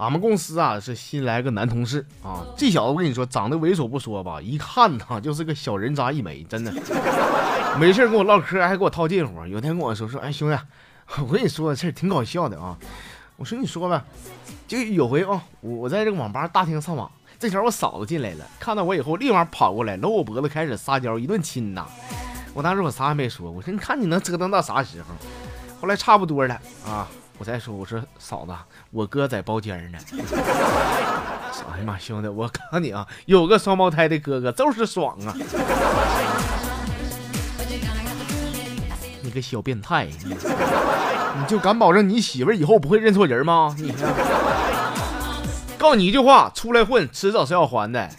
俺们公司啊是新来个男同事啊，这小子我跟你说长得猥琐不说吧，一看他就是个小人渣一枚，真的。没事跟我唠嗑，还给我套近乎。有天跟我说说，哎兄弟，我跟你说个事儿挺搞笑的啊。我说你说呗。就有回啊，我在这个网吧大厅上网，这时候我嫂子进来了，看到我以后立马跑过来搂我脖子开始撒娇，一顿亲呐。我当时我啥也没说，我说你看你能折腾到啥时候？后来差不多了啊。我再说，我说嫂子，我哥在包间呢。哎呀妈，兄弟，我告诉你啊，有个双胞胎的哥哥就是爽啊！你个小变态，你就敢保证你媳妇以后不会认错人吗？你告诉你一句话，出来混，迟早是要还的啊！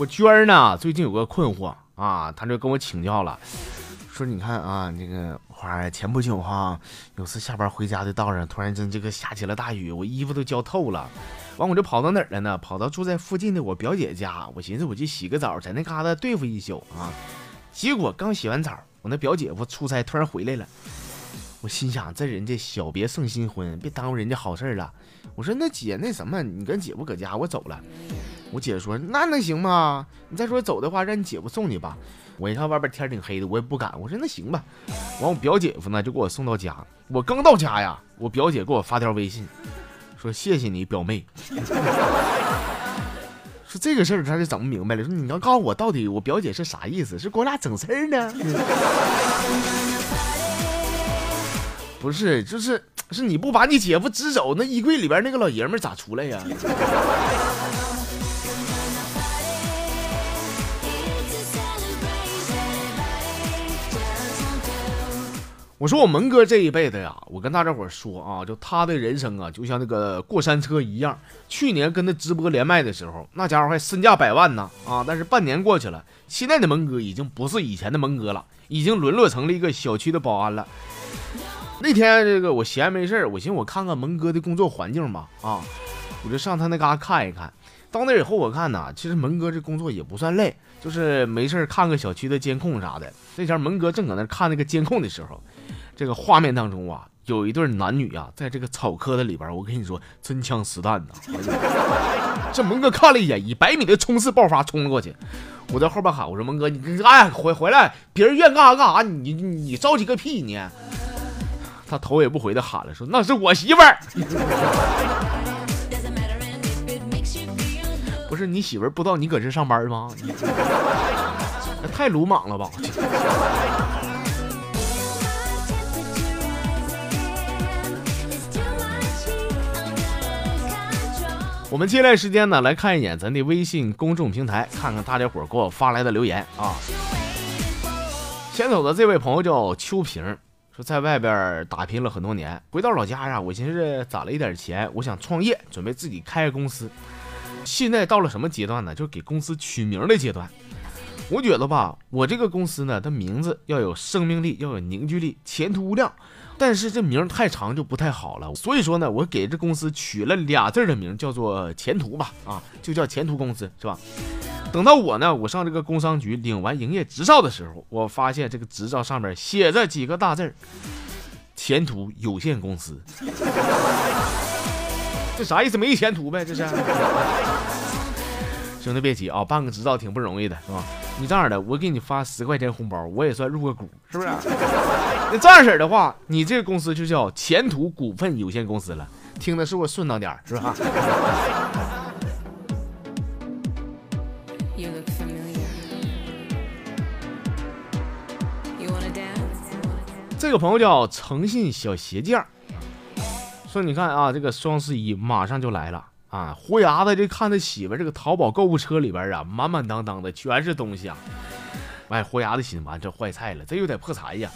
我娟儿呢，最近有个困惑啊，她就跟我请教了，说你看啊，这个花儿前不久哈，有次下班回家的道上，突然间这个下起了大雨，我衣服都浇透了，完我就跑到哪儿了呢？跑到住在附近的我表姐家，我寻思我去洗个澡，在那嘎达对付一宿啊。结果刚洗完澡，我那表姐夫出差突然回来了，我心想这人家小别胜新婚，别耽误人家好事了。我说那姐那什么，你跟姐夫搁家，我走了。我姐说：“那能行吗？你再说走的话，让你姐夫送你吧。”我一看外边天挺黑的，我也不敢。我说：“那行吧。”完，我表姐夫呢就给我送到家。我刚到家呀，我表姐给我发条微信，说：“谢谢你表妹。”说这个事儿他就整不明白了。说你要告诉我到底我表姐是啥意思？是给我俩整事儿呢？不是，就是是你不把你姐夫支走，那衣柜里边那个老爷们咋出来呀？我说我蒙哥这一辈子呀，我跟大家伙说啊，就他的人生啊，就像那个过山车一样。去年跟他直播连麦的时候，那家伙还身价百万呢啊！但是半年过去了，现在的蒙哥已经不是以前的蒙哥了，已经沦落成了一个小区的保安了。那天这个我闲没事我寻思我看看蒙哥的工作环境吧啊，我就上他那嘎看一看。到那以后我看呐，其实蒙哥这工作也不算累，就是没事看个小区的监控啥的。那天蒙哥正搁那看那个监控的时候。这个画面当中啊，有一对男女啊，在这个草棵子里边，我跟你说，真枪实弹呐！这蒙哥看了一眼，以百米的冲刺爆发冲了过去。我在后边喊：“我说蒙哥，你哎回回来，别人愿干啥干啥，你你着急个屁你！”他头也不回的喊了，说：“那是我媳妇儿。”不是你媳妇儿不知道你搁这上班吗？太鲁莽了吧！我们接下来时间呢，来看一眼咱的微信公众平台，看看大家伙给我发来的留言啊。先走的这位朋友叫秋萍，说在外边打拼了很多年，回到老家呀，我寻思攒了一点钱，我想创业，准备自己开个公司。现在到了什么阶段呢？就是给公司取名的阶段。我觉得吧，我这个公司呢，它名字要有生命力，要有凝聚力，前途无量。但是这名太长就不太好了，所以说呢，我给这公司取了俩字的名，叫做前途吧，啊，就叫前途公司，是吧？等到我呢，我上这个工商局领完营业执照的时候，我发现这个执照上面写着几个大字前途有限公司。这啥意思？没前途呗？这是。兄弟别急啊，办个执照挺不容易的，是吧？你这样的，我给你发十块钱红包，我也算入个股，是不是？那这样式的话，你这个公司就叫前途股份有限公司了，听的是不是顺当点是吧？这个朋友叫诚信小鞋匠，说你看啊，这个双十一马上就来了。啊，胡牙子这看他媳妇这个淘宝购物车里边啊，满满当当的全是东西啊！哎，胡牙子心完这坏菜了，这有点破财呀！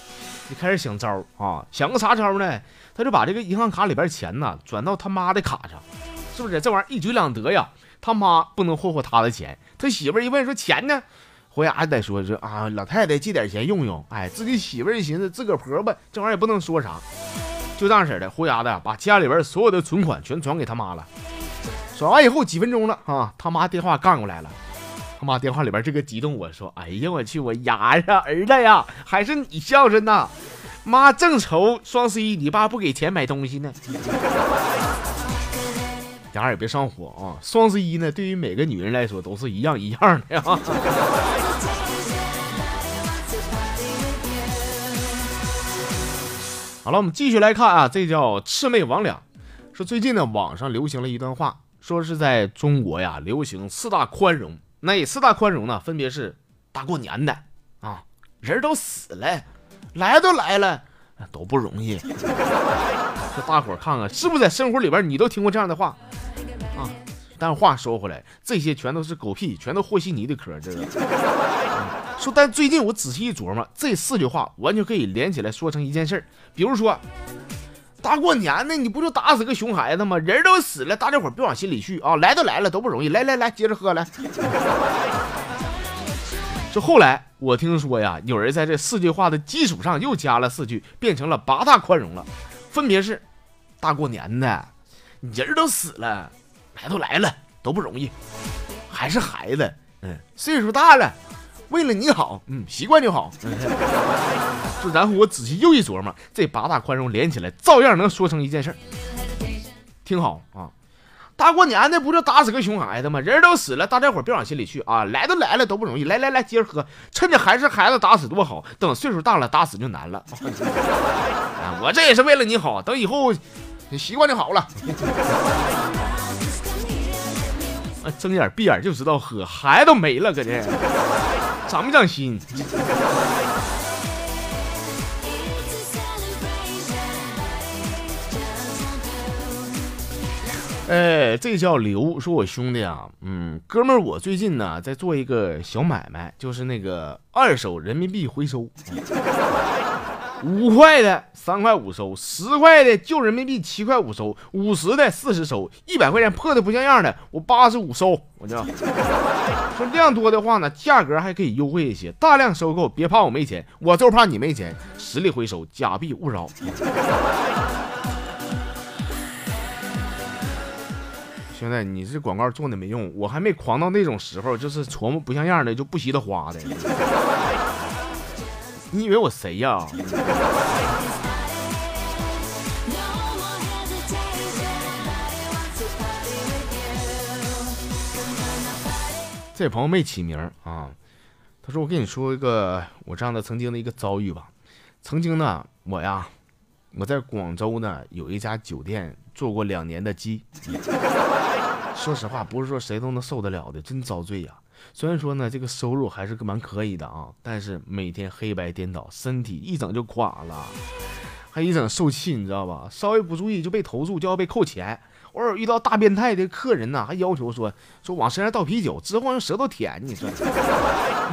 就开始想招啊，想个啥招呢？他就把这个银行卡里边钱呢转到他妈的卡上，是不是？这玩意儿一举两得呀！他妈不能霍霍他的钱，他媳妇一问说钱呢？胡牙子得说说啊，老太太借点钱用用。哎，自己媳妇一寻思，自个婆婆这玩意儿也不能说啥，就这样式的。胡牙子把家里边所有的存款全转给他妈了。转完以后几分钟了啊，他妈电话干过来了，他妈电话里边这个激动，我说：“哎呀，我去，我牙呀，儿子呀，还是你孝顺呐！妈正愁双十一你爸不给钱买东西呢。”家儿也别上火啊！双十一呢，对于每个女人来说都是一样一样的呀。好了，我们继续来看啊，这叫魑魅魍魉。说最近呢，网上流行了一段话，说是在中国呀，流行四大宽容。那四大宽容呢，分别是大过年的啊，人都死了，来都来了，都不容易。这大伙儿看看，是不是在生活里边你都听过这样的话啊？但话说回来，这些全都是狗屁，全都和稀泥的嗑。这个说，但最近我仔细一琢磨，这四句话完全可以连起来说成一件事儿。比如说，大过年的，你不就打死个熊孩子吗？人都死了，大家伙别往心里去啊！来都来了，都不容易。来来来，接着喝来。这后来我听说呀，有人在这四句话的基础上又加了四句，变成了八大宽容了，分别是：大过年的，你人都死了。来都来了，都不容易，还是孩子，嗯，岁数大了，为了你好，嗯，习惯就好。就然后我仔细又一琢磨，这八大宽容连起来，照样能说成一件事儿。听好啊，大过年的不就打死个熊孩子吗？人都死了，大家伙别往心里去啊。来都来了，都不容易。来来来，接着喝，趁着还是孩子打死多好，等岁数大了打死就难了。啊，我这也是为了你好，等以后你习惯就好了。啊睁眼闭眼就知道喝，孩子都没了，搁这长不长心？哎，这叫刘，说我兄弟啊，嗯，哥们儿，我最近呢在做一个小买卖，就是那个二手人民币回收。五块的三块五收，十块的旧人民币七块五收，五十的四十收，一百块钱破的不像样的我八十五收。我就说量多的话呢，价格还可以优惠一些。大量收购，别怕我没钱，我就怕你没钱。实力回收，假币勿扰。兄弟，你这广告做的没用，我还没狂到那种时候，就是琢磨不像样的就不惜的花的。你以为我谁呀？这朋友没起名啊，他说：“我跟你说一个我这样的曾经的一个遭遇吧。曾经呢，我呀，我在广州呢有一家酒店做过两年的鸡。说实话，不是说谁都能受得了的，真遭罪呀。”虽然说呢，这个收入还是蛮可以的啊，但是每天黑白颠倒，身体一整就垮了，还一整受气，你知道吧？稍微不注意就被投诉，就要被扣钱。偶尔遇到大变态的客人呢，还要求说说往身上倒啤酒，之后用舌头舔。你说，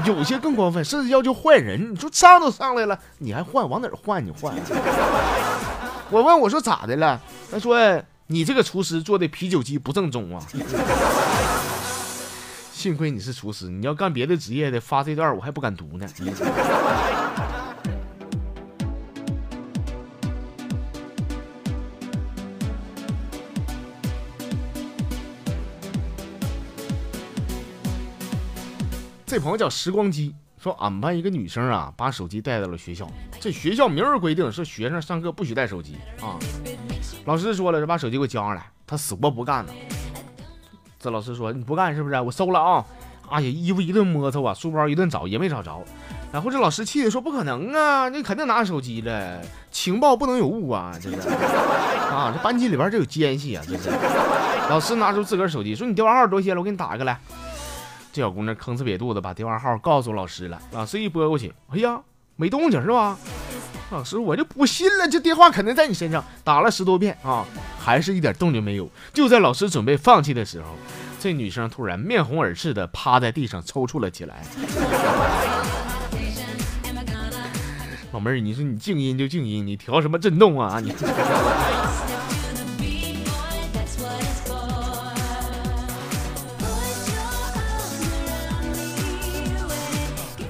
有些更过分，甚至要求换人。你说上都上来了，你还换？往哪换？你换？我问我说咋的了？他说你这个厨师做的啤酒鸡不正宗啊。幸亏你是厨师，你要干别的职业的，发这段我还不敢读呢。这朋友叫时光机，说俺们班一个女生啊，把手机带到了学校。这学校明儿规定是学生上课不许带手机啊。老师说了，是把手机给我交上来，她死活不干呢。这老师说你不干是不是？我收了啊！哎呀，衣服一顿摸搜啊，书包一顿找也没找着。然后这老师气的说：“不可能啊，你肯定拿手机了，情报不能有误啊！这是 啊，这班级里边这有奸细啊！这是。”老师拿出自个儿手机说：“你电话号多些了，我给你打一个来。”这小姑娘吭哧瘪肚子把电话号告诉老师了。老师一拨过去，哎呀，没动静是吧？老师我就不信了，这电话肯定在你身上，打了十多遍啊。还是一点动静没有。就在老师准备放弃的时候，这女生突然面红耳赤的趴在地上抽搐了起来。老妹儿，你说你静音就静音，你调什么震动啊？你。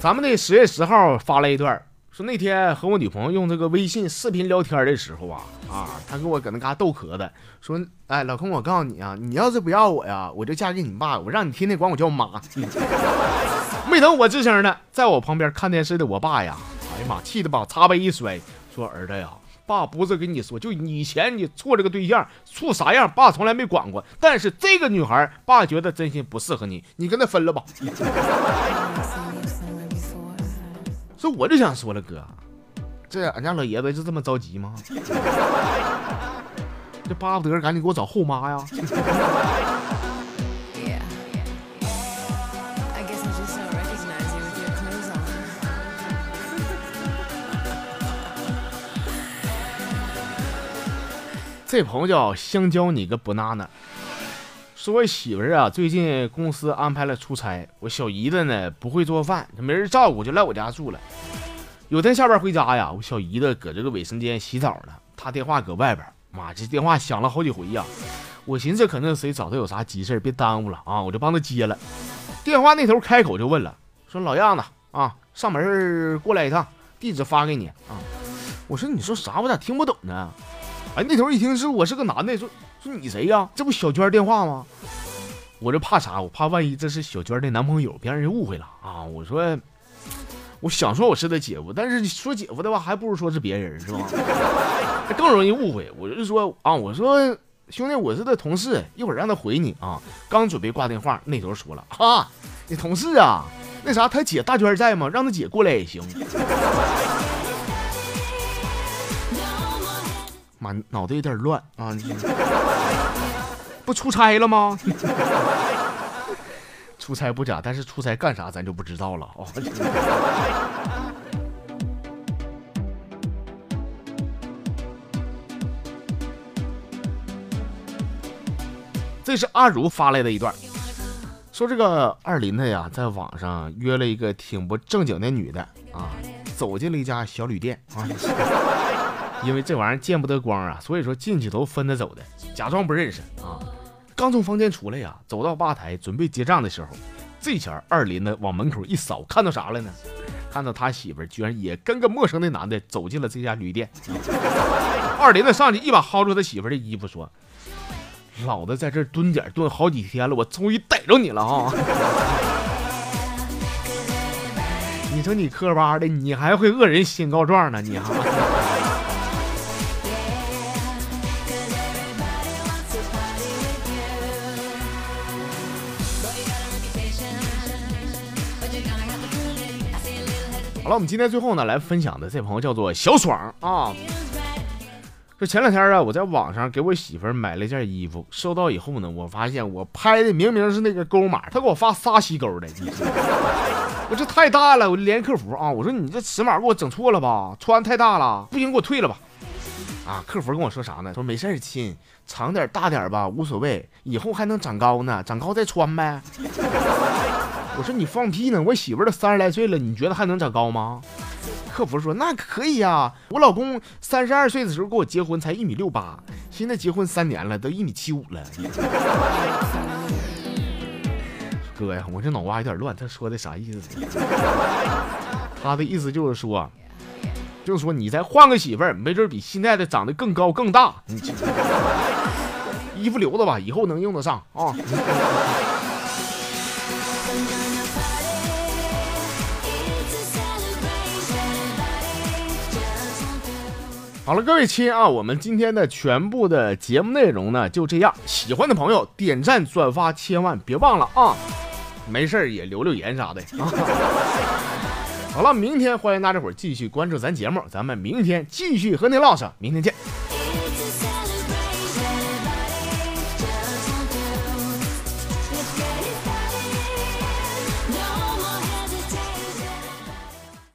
咱们那十月十号发了一段，说那天和我女朋友用这个微信视频聊天的时候啊啊，她给我搁那嘎逗壳子，说哎老公，我告诉你啊，你要是不要我呀，我就嫁给你爸，我让你天天管我叫妈。没等我吱声呢，在我旁边看电视的我爸呀，哎呀妈，气得把茶杯一摔，说儿子呀，爸不是跟你说，就以前你处这个对象处啥样，爸从来没管过，但是这个女孩，爸觉得真心不适合你，你跟她分了吧。所以我就想说了，哥，这俺家老爷子就这么着急吗？这巴不得赶紧给我找后妈呀！这朋友叫香蕉，你个不娜娜。说我媳妇儿啊，最近公司安排了出差，我小姨子呢不会做饭，没人照顾，就来我家住了。有天下班回家呀，我小姨子搁这个卫生间洗澡呢，她电话搁外边，妈，这电话响了好几回呀。我寻思可能谁找她有啥急事别耽误了啊，我就帮她接了。电话那头开口就问了，说老样子啊，上门过来一趟，地址发给你啊。我说你说啥，我咋听不懂呢？哎，那头一听是我是个男的，说。说你谁呀？这不小娟电话吗？我这怕啥？我怕万一这是小娟的男朋友，别让人误会了啊！我说，我想说我是他姐夫，但是说姐夫的话，还不如说是别人，是吧？他 更容易误会。我就说啊，我说兄弟，我是他同事，一会儿让他回你啊。刚准备挂电话，那头说了啊，你同事啊？那啥，他姐大娟在吗？让他姐过来也行。妈，脑袋有点乱啊！不出差了吗？出差不假，但是出差干啥咱就不知道了哦。这是阿如发来的一段，说这个二林子呀，在网上约了一个挺不正经的女的啊，走进了一家小旅店啊。因为这玩意儿见不得光啊，所以说进去都分着走的，假装不认识啊。刚从房间出来呀，走到吧台准备结账的时候，这前二林子往门口一扫，看到啥了呢？看到他媳妇居然也跟个陌生的男的走进了这家旅店。二林子上去一把薅住他媳妇的衣服，说：“老子在这蹲点蹲好几天了，我终于逮着你了啊！你说你磕巴的，你还会恶人先告状呢，你哈！”好了，我们今天最后呢来分享的这朋友叫做小爽啊。说前两天啊，我在网上给我媳妇儿买了一件衣服，收到以后呢，我发现我拍的明明是那个勾码，他给我发仨西勾的，我这太大了，我就联系客服啊，我说你这尺码给我整错了吧，穿太大了，不行给我退了吧。啊，客服跟我说啥呢？说没事亲，长点大点吧，无所谓，以后还能长高呢，长高再穿呗。我说你放屁呢！我媳妇儿都三十来岁了，你觉得还能长高吗？客服说那可以呀，我老公三十二岁的时候跟我结婚才一米六八，现在结婚三年了都一米七五了。哥呀，我这脑瓜有点乱，他说的啥意思？他的意思就是说，就是说你再换个媳妇儿，没准比现在的长得更高更大。你 衣服留着吧，以后能用得上啊。好了，各位亲啊，我们今天的全部的节目内容呢就这样。喜欢的朋友点赞转发，千万别忘了啊！没事也留留言啥的啊。好了，明天欢迎大家伙继续关注咱节目，咱们明天继续和您唠上，明天见。